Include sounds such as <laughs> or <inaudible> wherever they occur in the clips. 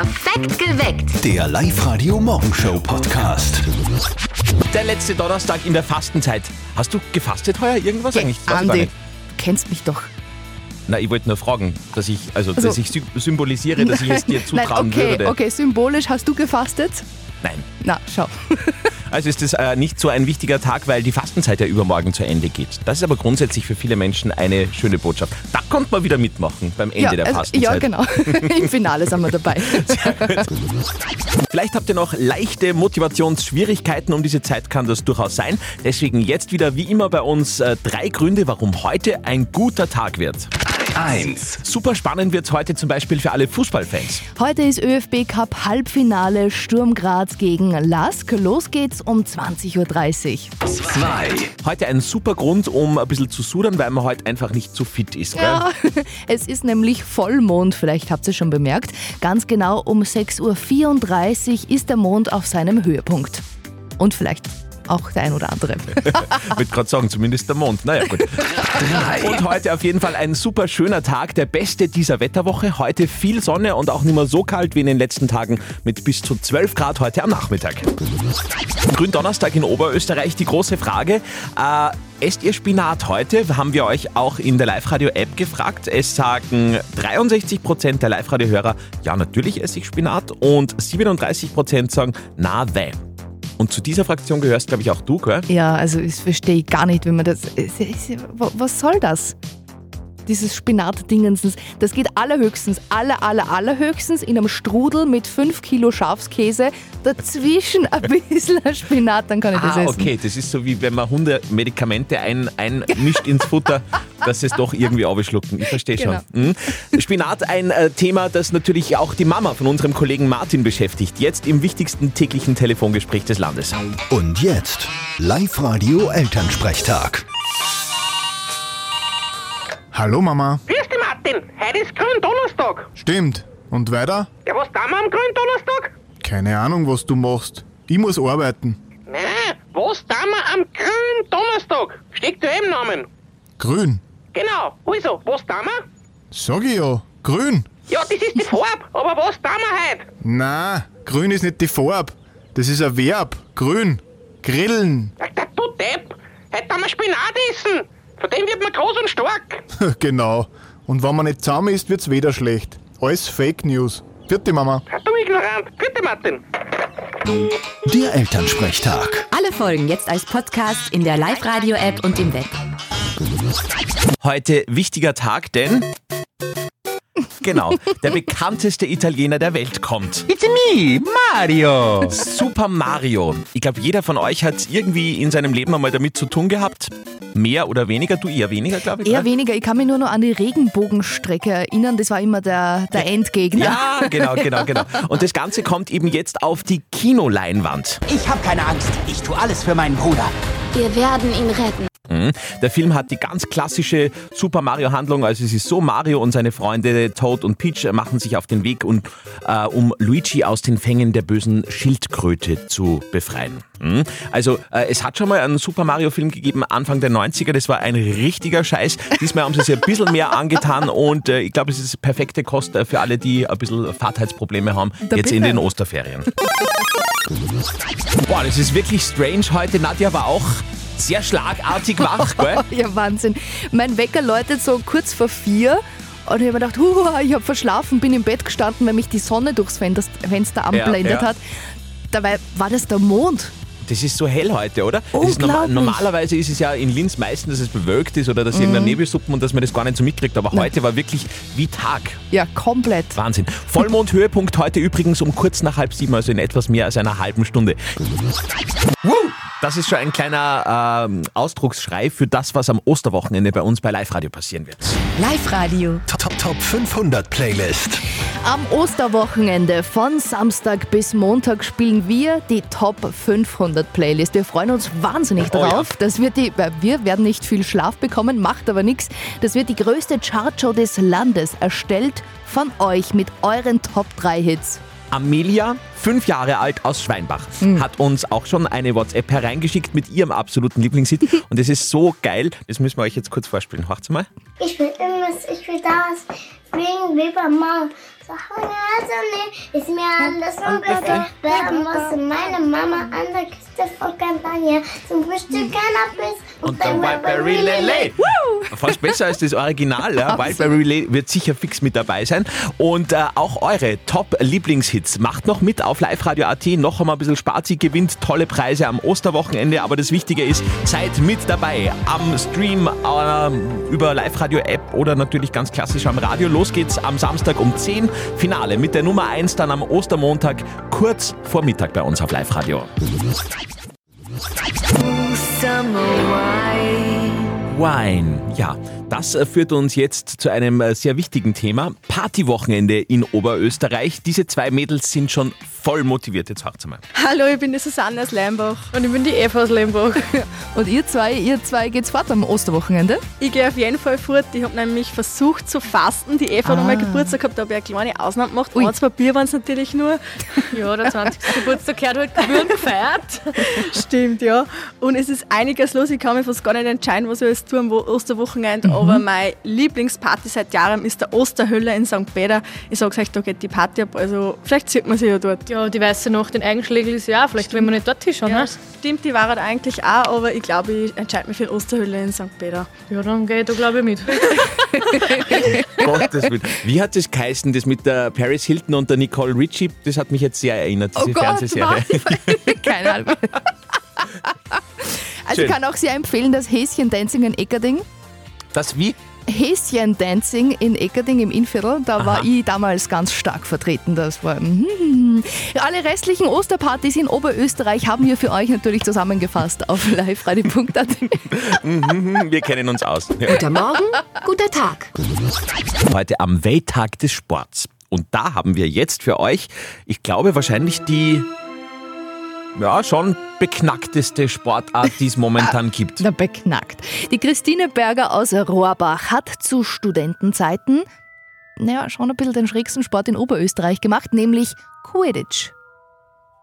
Perfekt geweckt. Der Live-Radio-Morgenshow-Podcast. Der letzte Donnerstag in der Fastenzeit. Hast du gefastet heuer irgendwas eigentlich? Das weiß ich gar Andi, nicht. du kennst mich doch. Na, ich wollte nur fragen, dass ich, also, Also- dass ich sy- symbolisiere, dass ich es dir <laughs> zutrauen Nein, okay, würde. okay, symbolisch hast du gefastet? Nein. Na, schau. <laughs> Also ist es äh, nicht so ein wichtiger Tag, weil die Fastenzeit ja übermorgen zu Ende geht. Das ist aber grundsätzlich für viele Menschen eine schöne Botschaft. Da kommt man wieder mitmachen beim Ende ja, der also, Fastenzeit. ja, genau. <laughs> Im Finale sind wir dabei. <laughs> Vielleicht habt ihr noch leichte Motivationsschwierigkeiten, um diese Zeit kann das durchaus sein. Deswegen jetzt wieder wie immer bei uns äh, drei Gründe, warum heute ein guter Tag wird. 1. Super spannend wird es heute zum Beispiel für alle Fußballfans. Heute ist ÖFB Cup Halbfinale Sturm Graz gegen Lask. Los geht's um 20.30 Uhr. 2. Heute ein super Grund, um ein bisschen zu sudern, weil man heute einfach nicht so fit ist. Gell? Ja, <laughs> es ist nämlich Vollmond, vielleicht habt ihr schon bemerkt. Ganz genau um 6.34 Uhr ist der Mond auf seinem Höhepunkt. Und vielleicht auch der ein oder andere. <laughs> Ich würde gerade sagen, zumindest der Mond. Naja, gut. 3. <laughs> Und heute auf jeden Fall ein super schöner Tag, der beste dieser Wetterwoche. Heute viel Sonne und auch nicht mehr so kalt wie in den letzten Tagen mit bis zu 12 Grad heute am Nachmittag. Gründonnerstag in Oberösterreich, die große Frage. Äh, esst ihr Spinat heute? Haben wir euch auch in der Live-Radio-App gefragt. Es sagen 63% der Live-Radio-Hörer, ja, natürlich esse ich Spinat. Und 37% sagen, na, weh. Und zu dieser Fraktion gehörst, glaube ich, auch du, gell? Ja, also ich verstehe gar nicht, wenn man das. es- Was soll das? Dieses Spinat-Dingens, das geht allerhöchstens, aller, aller, allerhöchstens in einem Strudel mit 5 Kilo Schafskäse, dazwischen ein bisschen <laughs> Spinat, dann kann ich das Ah, essen. okay, das ist so wie wenn man Hundemedikamente ein, einmischt ins Futter, <laughs> dass sie es doch irgendwie aufschlucken. Ich verstehe schon. Mhm. Spinat, ein äh, Thema, das natürlich auch die Mama von unserem Kollegen Martin beschäftigt. Jetzt im wichtigsten täglichen Telefongespräch des Landes. Und jetzt Live-Radio-Elternsprechtag. Hallo Mama. Grüß dich, Martin. Heute ist Gründonnerstag. Stimmt. Und weiter? Ja, was tun wir am Gründonnerstag? Keine Ahnung, was du machst. Ich muss arbeiten. Nein, was tun wir am Gründonnerstag? Steckt ja im Namen. Grün. Genau. Also, was tun wir? Sag ich ja. Grün. Ja, das ist die Farbe. Aber was tun wir heute? Na, grün ist nicht die Farbe. Das ist ein Verb. Grün. Grillen. Ach, der du Depp. Heute tun wir Spinat essen. Von dem wird man groß und stark. <laughs> genau. Und wenn man nicht zusammen ist, wird's wieder schlecht. Alles Fake News. Vierte Mama. Du ignorant. Bitte, Martin. Der Elternsprechtag. Alle Folgen jetzt als Podcast in der Live-Radio-App und im Web. Heute wichtiger Tag, denn... Genau, der bekannteste Italiener der Welt kommt. It's me, Mario. Super Mario. Ich glaube, jeder von euch hat irgendwie in seinem Leben einmal damit zu tun gehabt. Mehr oder weniger, du eher weniger, glaube ich. Eher gell? weniger. Ich kann mich nur noch an die Regenbogenstrecke erinnern. Das war immer der, der Endgegner. Ja, genau, genau, genau. Und das Ganze kommt eben jetzt auf die Kinoleinwand. Ich habe keine Angst. Ich tue alles für meinen Bruder. Wir werden ihn retten. Mhm. Der Film hat die ganz klassische Super Mario Handlung. Also es ist so, Mario und seine Freunde Toad und Peach machen sich auf den Weg, und, äh, um Luigi aus den Fängen der bösen Schildkröte zu befreien. Mhm. Also äh, es hat schon mal einen Super Mario Film gegeben, Anfang der 90er. Das war ein richtiger Scheiß. Diesmal haben sie sich ein bisschen mehr angetan und äh, ich glaube, es ist perfekte Kost äh, für alle, die ein bisschen Fahrtheitsprobleme haben, Da jetzt in den Osterferien. Boah, das ist wirklich strange heute. Nadja war auch sehr schlagartig wach, gell? <laughs> Ja, Wahnsinn. Mein Wecker läutet so kurz vor vier. Und ich habe mir gedacht, huah, ich habe verschlafen, bin im Bett gestanden, weil mich die Sonne durchs Fenster, anblendet ja. hat. Dabei war das der Mond. Das ist so hell heute, oder? Ist norma Unglaublich. normalerweise ist es ja in Linz meistens, dass es bewölkt ist oder dass irgendein Nebelsuppen und dass man das gar nicht so mitkriegt. Aber heute war wirklich wie Tag. Ja, komplett. Wahnsinn. Vollmond-Höhepunkt heute übrigens um kurz nach halb sieben, also in etwas mehr als einer halben Stunde. Woo! Das ist schon ein kleiner ähm, Ausdrucksschrei für das, was am Osterwochenende bei uns bei Live-Radio passieren wird. Live-Radio. Top, Top, Top 500 Playlist. Am Osterwochenende von Samstag bis Montag spielen wir die Top 500 Playlist. Wir freuen uns wahnsinnig Oh ja. drauf. Das wird die, wir werden nicht viel Schlaf bekommen, macht aber nichts. Das wird die größte Chartshow des Landes, erstellt von euch mit euren Top 3 Hits. Amelia, fünf Jahre alt aus Schweinbach, hat uns auch schon eine WhatsApp hereingeschickt mit ihrem absoluten Lieblingshit. <laughs> Und es ist so geil, das müssen wir euch jetzt kurz vorspielen. Hört's mal. Ich will irgendwas, ich will das. Wie beim Also ist mir alles unbekannt. Werden musste meine Mama an der Küste von Campania zum Frühstück Cannabis Und dann Wildberry Lele. Fast besser als das Original. Ja. Wildberry Lele wird sicher fix mit dabei sein. Und äh, auch eure Top-Lieblingshits macht noch mit auf liveradio.at. Noch einmal ein bisschen Spazi gewinnt tolle Preise am Osterwochenende. Aber das Wichtige ist, seid mit dabei am Stream äh, über Live-Radio-App oder natürlich ganz klassisch am Radio. Los geht's am Samstag um 10. Finale mit der Nummer 1 dann am Ostermontag kurz vor Mittag bei uns auf Live-Radio. Wine. Ja, das äh, führt uns jetzt zu einem äh, sehr wichtigen Thema. Partywochenende in Oberösterreich. Diese zwei Mädels sind schon voll motiviert. Jetzt hört's mal. Hallo, ich bin die Susanne aus Leimbach. Und ich bin die Eva aus Leimbach. <laughs> Und ihr zwei, ihr zwei geht's fort am Osterwochenende? Ich gehe auf jeden Fall fort. Ich habe nämlich versucht zu fasten. Die Eva hat Ah. einmal Geburtstag gehabt, da habe ich eine kleine Ausnahme gemacht. Ui. Zwei Bier waren es natürlich nur. <laughs> Ja, der 20. <laughs> Geburtstag gehört halt gebührend gefeiert. Stimmt, ja. Und es ist einiges los. Ich kann mich fast gar nicht entscheiden, was ich alles tue am Wo- Osterwochenende. Mhm. Aber meine Lieblingsparty seit Jahren ist der Osterhölle in St. Peter. Ich sage euch, da geht die Party ab. Also vielleicht sieht man sie ja dort. Ja, die weiße Nacht in Eigenschlägel ist ja auch. Vielleicht wenn wir nicht dort hinschauen, Ja, ne? stimmt, die war halt eigentlich auch, aber ich glaube, ich entscheide mich für die Osterhölle in St. Peter. Ja, dann gehe ich da glaube ich mit. <laughs> Gottes Willen. Wie hat es geheißen, das mit der Paris Hilton und der Nicole Richie? Das hat mich jetzt sehr erinnert, diese Oh Gott, Fernsehserie. <laughs> <laughs> Keine Ahnung. Also ich Schön. kann auch sehr empfehlen, das Häschen-Dancing in Eckerding. Das wie? Häschen-Dancing in Eckerding im Innviertel, da war ich damals ganz stark vertreten. Das war. mhm. Alle restlichen Osterpartys in Oberösterreich haben wir für euch natürlich zusammengefasst auf <laughs> liveradio.at. Mhm, Wir kennen uns aus. Ja. Guter Morgen, guter Tag. Heute am Welttag des Sports. Und da haben wir jetzt für euch, ich glaube, wahrscheinlich die ja, schon beknackteste Sportart, die es momentan <laughs> gibt. Na, beknackt. Die Christine Berger aus Rohrbach hat zu Studentenzeiten, naja, schon ein bisschen den schrägsten Sport in Oberösterreich gemacht, nämlich Quidditch.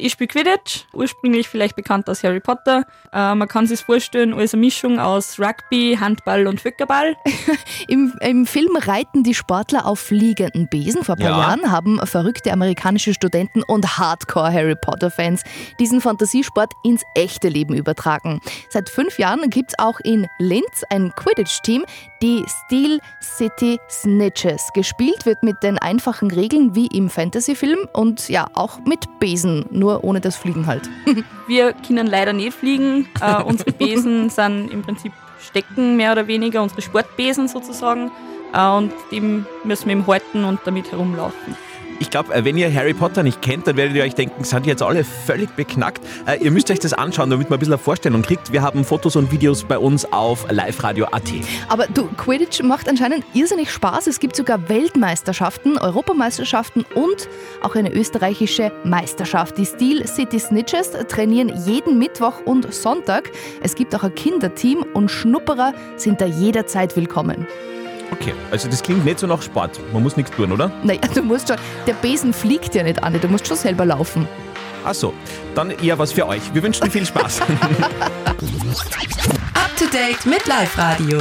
Ich spiele Quidditch, ursprünglich vielleicht bekannt aus Harry Potter. Äh, man kann sich vorstellen als eine Mischung aus Rugby, Handball und Völkerball. <laughs> Im, Im Film reiten die Sportler auf fliegenden Besen. Vor ein paar Ja. Jahren haben verrückte amerikanische Studenten und Hardcore-Harry Potter-Fans diesen Fantasiesport ins echte Leben übertragen. Seit fünf Jahren gibt es auch in Linz ein Quidditch-Team, die Steel City Snitches. Gespielt wird mit den einfachen Regeln wie im Fantasy-Film und ja, auch mit Besen, nur ohne das Fliegen halt. <laughs> Wir können leider nicht fliegen. Äh, <laughs> unsere Besen sind im Prinzip Stecken, mehr oder weniger, unsere Sportbesen sozusagen. Äh, und die müssen wir eben halten und damit herumlaufen. Ich glaube, wenn ihr Harry Potter nicht kennt, dann werdet ihr euch denken, sind die jetzt alle völlig beknackt. Äh, ihr müsst euch das anschauen, damit man ein bisschen eine Vorstellung kriegt. Wir haben Fotos und Videos bei uns auf liveradio.at. Aber du, Quidditch macht anscheinend irrsinnig Spaß. Es gibt sogar Weltmeisterschaften, Europameisterschaften und auch eine österreichische Meisterschaft. Die Steel City Snitches trainieren jeden Mittwoch und Sonntag. Es gibt auch ein Kinderteam und Schnupperer sind da jederzeit willkommen. Okay, also das klingt nicht so nach Sport. Man muss nichts tun, oder? Naja, <laughs> du musst schon, der Besen fliegt ja nicht an, du musst schon selber laufen. Ach so, dann eher was für euch. Wir wünschen viel Spaß. <laughs> Up to date mit Live Radio.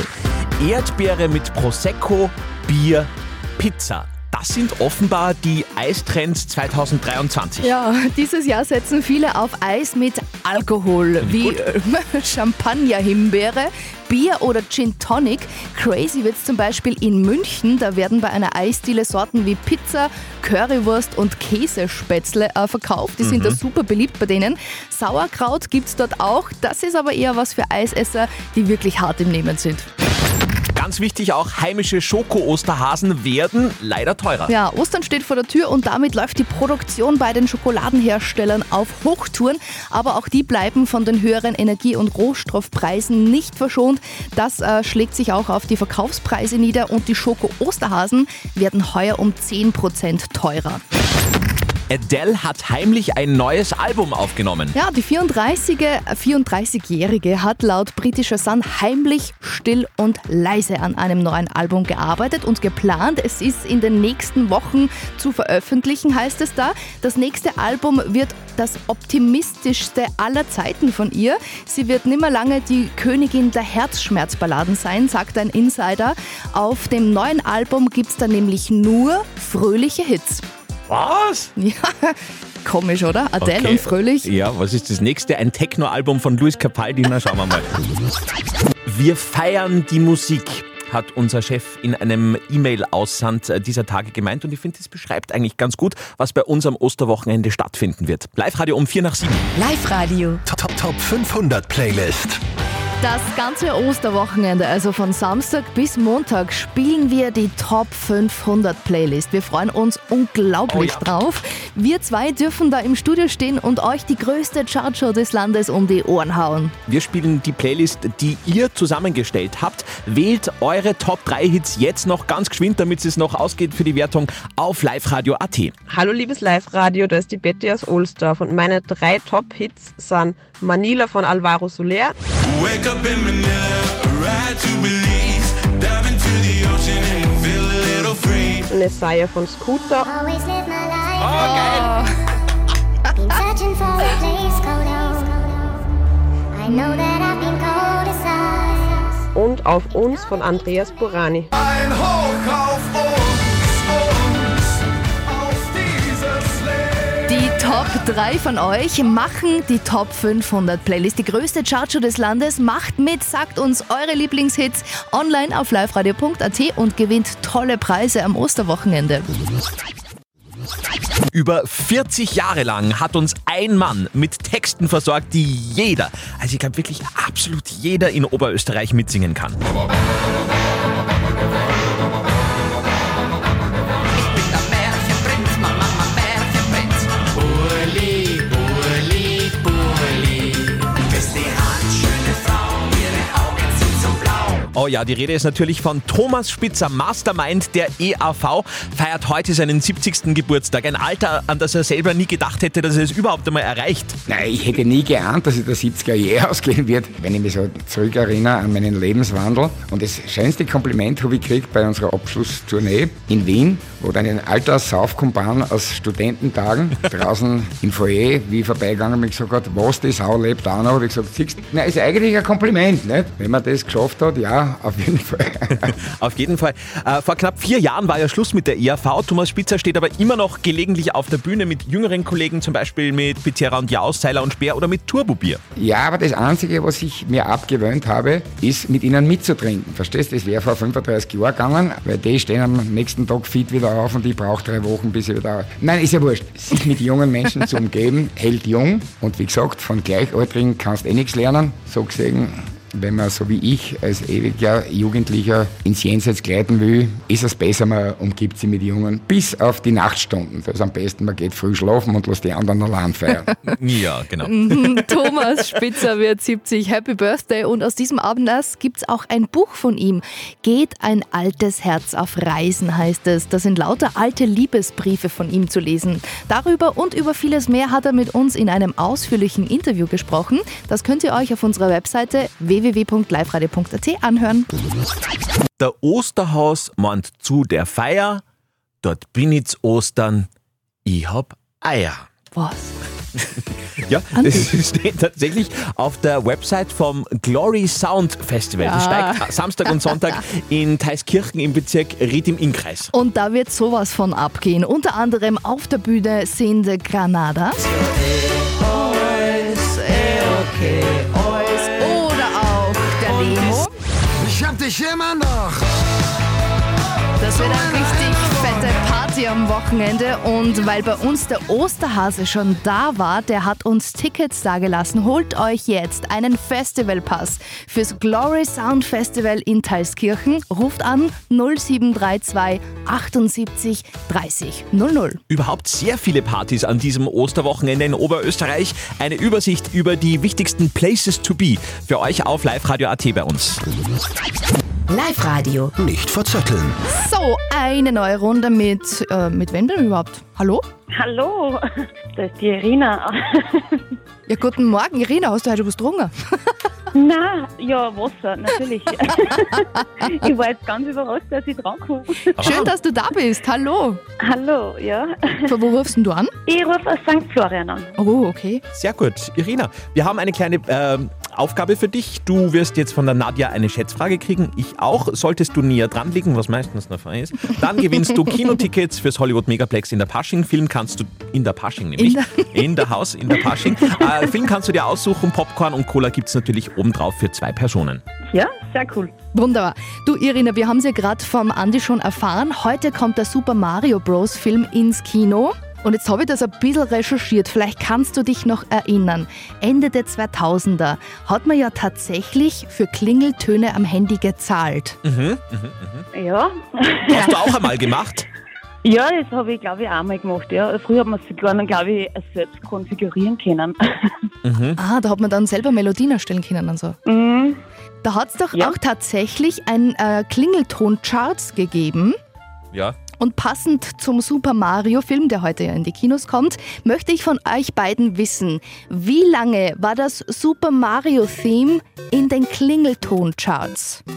Erdbeere mit Prosecco, Bier, Pizza. Das sind offenbar die Eistrends 2023. Ja, dieses Jahr setzen viele auf Eis mit Alkohol, wie <laughs> Champagner-Himbeere, Bier oder Gin Tonic. Crazy wird's zum Beispiel in München. Da werden bei einer Eisdiele Sorten wie Pizza, Currywurst und Käsespätzle äh, verkauft. Die sind Mhm. da super beliebt bei denen. Sauerkraut gibt's dort auch. Das ist aber eher was für Eisesser, die wirklich hart im Nehmen sind. Ganz wichtig auch, heimische Schoko-Osterhasen werden leider teurer. Ja, Ostern steht vor der Tür und damit läuft die Produktion bei den Schokoladenherstellern auf Hochtouren. Aber auch die bleiben von den höheren Energie- und Rohstoffpreisen nicht verschont. Das äh, schlägt sich auch auf die Verkaufspreise nieder und die Schoko-Osterhasen werden heuer um 10% teurer. Adele hat heimlich ein neues Album aufgenommen. Ja, die 34-Jährige 34 hat laut britischer Sun heimlich, still und leise an einem neuen Album gearbeitet und geplant. Es ist in den nächsten Wochen zu veröffentlichen, heißt es da. Das nächste Album wird das optimistischste aller Zeiten von ihr. Sie wird nimmer lange die Königin der Herzschmerzballaden sein, sagt ein Insider. Auf dem neuen Album gibt es dann nämlich nur fröhliche Hits. Was? <laughs> Ja, komisch, oder? Adele Okay. und fröhlich. Ja, was ist das nächste? Ein Techno-Album von Luis Capaldi? Na, schauen wir mal. Wir feiern die Musik, hat unser Chef in einem E-Mail-Aussand äh, dieser Tage gemeint. Und ich finde, das beschreibt eigentlich ganz gut, was bei uns am Osterwochenende stattfinden wird. Live-Radio um 4 nach 7. Live-Radio. Top, Top, Top 500 Playlist. Das ganze Osterwochenende, also von Samstag bis Montag, spielen wir die Top 500 Playlist. Wir freuen uns unglaublich Oh ja. drauf. Wir zwei dürfen da im Studio stehen und euch die größte Chartshow des Landes um die Ohren hauen. Wir spielen die Playlist, die ihr zusammengestellt habt. Wählt eure Top 3 Hits jetzt noch ganz geschwind, damit es noch ausgeht für die Wertung auf liveradio.at. Hallo liebes Live-Radio, da ist die Betty aus Ohlsdorf und meine drei Top-Hits sind Manila von Alvaro Soler, Wake up in Manila, ride to Belize, dive into the ocean and feel a little free. Messiah von Scooter Always live my life. Been searching for a place called home. I know that I've been cold as ice. und Auf uns von Andreas Burani. Ein Hoch Top 3 von euch machen die Top 500 Playlist. Die größte Chartshow des Landes. Macht mit, sagt uns eure Lieblingshits online auf liveradio.at und gewinnt tolle Preise am Osterwochenende. Über 40 Jahre lang hat uns ein Mann mit Texten versorgt, die jeder, also ich glaube wirklich absolut jeder in Oberösterreich mitsingen kann. Oh ja, die Rede ist natürlich von Thomas Spitzer, Mastermind der EAV, feiert heute seinen 70. Geburtstag. Ein Alter, an das er selber nie gedacht hätte, dass er es überhaupt einmal erreicht. Nein, ich hätte nie geahnt, dass ich der 70er je <laughs> ausgehen wird, wenn ich mich so zurückerinnere an meinen Lebenswandel. Und das schönste Kompliment habe ich gekriegt bei unserer Abschlusstournee in Wien, wo dann ein alter Saufkumpan aus Studententagen <laughs> draußen im Foyer, wie ich vorbeigegangen bin, gesagt hat, was die Sau lebt auch noch, habe ich gesagt, siehst du, na, ist eigentlich ein Kompliment, nicht? Wenn man das geschafft hat, ja, auf jeden Fall. <laughs> Auf jeden Fall. Äh, vor knapp vier Jahren war ja Schluss mit der EAV. Thomas Spitzer steht aber immer noch gelegentlich auf der Bühne mit jüngeren Kollegen, zum Beispiel mit Pizzeria und Jaus, Seiler und Speer oder mit Turbobier. Ja, aber das Einzige, was ich mir abgewöhnt habe, ist mit ihnen mitzutrinken. Verstehst du? Das wäre vor 35 Jahren gegangen, weil die stehen am nächsten Tag fit wieder auf und ich brauche drei Wochen, bis ich wieder. Nein, ist ja wurscht. Sich mit jungen Menschen zu umgeben, <laughs> hält jung. Und wie gesagt, von Gleichaltrigen kannst du eh nichts lernen. So gesehen, wenn man so wie ich als ewiger Jugendlicher ins Jenseits gleiten will, ist es besser, man umgibt sich mit Jungen bis auf die Nachtstunden. Das ist am besten, man geht früh schlafen und lässt die anderen allein feiern. <laughs> Ja, genau. Mhm, Thomas Spitzer wird 70. Happy Birthday. Und aus diesem Abendlass gibt es auch ein Buch von ihm. Geht ein altes Herz auf Reisen, heißt es. Da sind lauter alte Liebesbriefe von ihm zu lesen. Darüber und über vieles mehr hat er mit uns in einem ausführlichen Interview gesprochen. Das könnt ihr euch auf unserer Webseite www.liveradio.at anhören. Der Osterhaus meint zu der Feier, dort bin ich zu Ostern, ich hab Eier. Was? <laughs> Ja, das <laughs> steht tatsächlich auf der Website vom Glory Sound Festival. Das Ja. steigt Samstag und Sonntag <laughs> in Theiskirchen im Bezirk Ried im Innkreis. Und da wird sowas von abgehen. Unter anderem auf der Bühne sind Granada. Wird eine richtig fette Party am Wochenende. Und weil bei uns der Osterhase schon da war, der hat uns Tickets dagelassen. Holt euch jetzt einen Festivalpass fürs Glory Sound Festival in Thalskirchen. Ruft an 0732 78 30 00. Überhaupt sehr viele Partys an diesem Osterwochenende in Oberösterreich. Eine Übersicht über die wichtigsten Places to be für euch auf Live Radio AT bei uns. Live-Radio. Nicht verzetteln. So, eine neue Runde mit, äh, mit wem denn überhaupt? Hallo? Hallo, das ist die Irina. Ja, guten Morgen, Irina, hast du heute was getrunken? Na, ja, Wasser, natürlich. <laughs> ich war jetzt ganz überrascht, dass ich drankomme. Schön, dass du da bist. Hallo. Hallo, ja. Von wo rufst denn du an? Ich rufe aus St. Florian an. Oh, okay. Sehr gut. Irina, wir haben eine kleine ähm, Aufgabe für dich. Du wirst jetzt von der Nadja eine Schätzfrage kriegen. Ich auch. Solltest du näher dran liegen, was meistens der Fall ist, dann gewinnst du <laughs> Kinotickets fürs Hollywood Megaplex in der Pasching. Film kannst du in der Pasching nämlich. In <laughs> In der Haus, in der Pasching. äh, Film kannst du dir aussuchen. Popcorn und Cola gibt es natürlich obendrauf für zwei Personen. Ja, sehr cool. Wunderbar. Du, Irina, wir haben es ja gerade vom Andi schon erfahren. Heute kommt der Super Mario Bros. Film ins Kino. Und jetzt habe ich das ein bisschen recherchiert. Vielleicht kannst du dich noch erinnern. Ende der 2000er hat man ja tatsächlich für Klingeltöne am Handy gezahlt. Mhm. Ja. Hast du auch einmal gemacht? <laughs> Ja, das habe ich, glaube ich, auch mal gemacht. Ja. Früher hat man es sogar, glaube ich, selbst konfigurieren können. <laughs> Ah, da hat man dann selber Melodien erstellen können und so. Mhm. Da hat es doch auch tatsächlich ein äh, Klingelton-Charts gegeben. Ja. Und passend zum Super Mario-Film, der heute ja in die Kinos kommt, möchte ich von euch beiden wissen, wie lange war das Super Mario-Theme in den Klingelton-Charts? <laughs>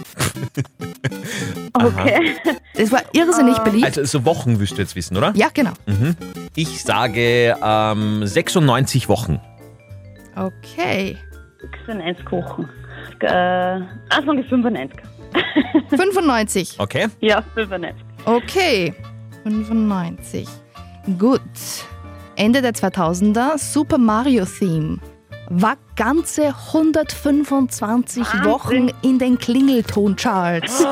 Okay. Das war irrsinnig beliebt. Also so Wochen wirst du jetzt wissen, oder? Ja, genau. Mhm. Ich sage ähm, 96 Wochen. Okay. 96 kochen. Äh, Anfang des 95. 95. Okay. Ja, 95. Okay. 95. Gut. Ende der 2000er, Super Mario Theme. War ganze 125 Wochen in den Klingelton-Charts. <laughs>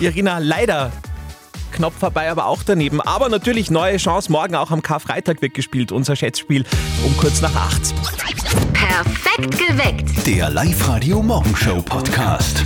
Irina, leider knapp vorbei, aber auch daneben. Aber natürlich neue Chance. Morgen auch am Karfreitag wird gespielt. Unser Schätzspiel um kurz nach acht. Perfekt geweckt. Der Live-Radio Morgenshow Podcast.